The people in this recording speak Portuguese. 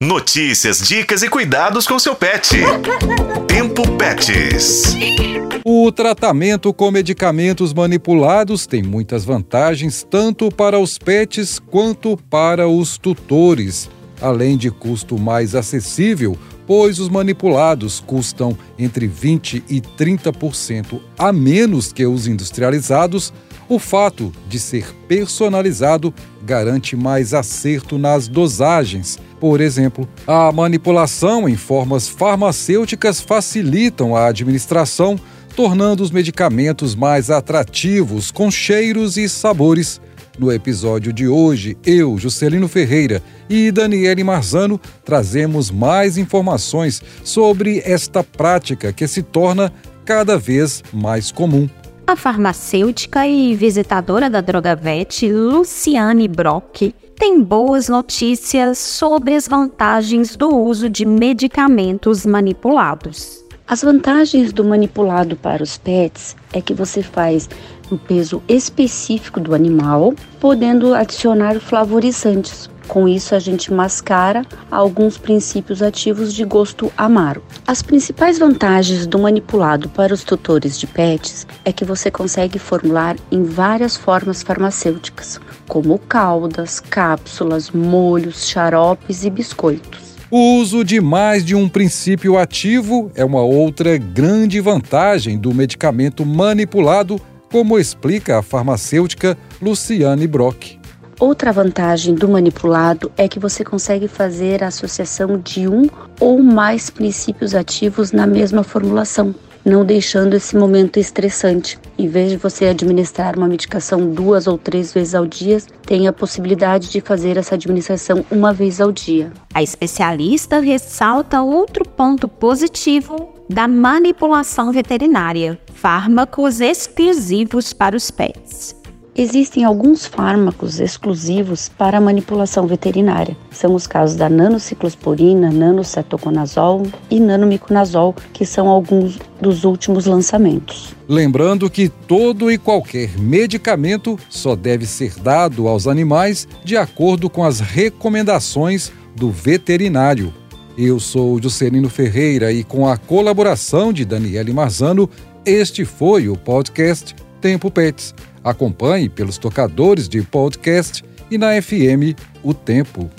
Notícias, dicas e cuidados com seu pet. Tempo Pets. O tratamento com medicamentos manipulados tem muitas vantagens tanto para os pets quanto para os tutores. Além de custo mais acessível, pois os manipulados custam entre 20% e 30% a menos que os industrializados, o fato de ser personalizado garante mais acerto nas dosagens. Por exemplo, a manipulação em formas farmacêuticas facilitam a administração, tornando os medicamentos mais atrativos com cheiros e sabores. No episódio de hoje, eu, Juscelino Ferreira e Daniele Marzano trazemos mais informações sobre esta prática que se torna cada vez mais comum. A farmacêutica e visitadora da Drogavet, Luciane Brock, tem boas notícias sobre as vantagens do uso de medicamentos manipulados. As vantagens do manipulado para os pets é que você faz o peso específico do animal, podendo adicionar flavorizantes, com isso, a gente mascara alguns princípios ativos de gosto amargo. As principais vantagens do manipulado para os tutores de pets é que você consegue formular em várias formas farmacêuticas, como caldas, cápsulas, molhos, xaropes e biscoitos. O uso de mais de um princípio ativo é uma outra grande vantagem do medicamento manipulado, como explica a farmacêutica Luciane Brock. Outra vantagem do manipulado é que você consegue fazer a associação de um ou mais princípios ativos na mesma formulação, não deixando esse momento estressante. Em vez de você administrar uma medicação duas ou três vezes ao dia, tem a possibilidade de fazer essa administração uma vez ao dia. A especialista ressalta outro ponto positivo da manipulação veterinária: fármacos exclusivos para os pets. Existem alguns fármacos exclusivos para manipulação veterinária. São os casos da nanociclosporina, nanocetoconazol e nanomiconazol, que são alguns dos últimos lançamentos. Lembrando que todo e qualquer medicamento só deve ser dado aos animais de acordo com as recomendações do veterinário. Eu sou Juscelino Ferreira e com a colaboração de Daniele Marzano, este foi o podcast Tempo Pets Acompanhe pelos tocadores de podcast e na FM O Tempo.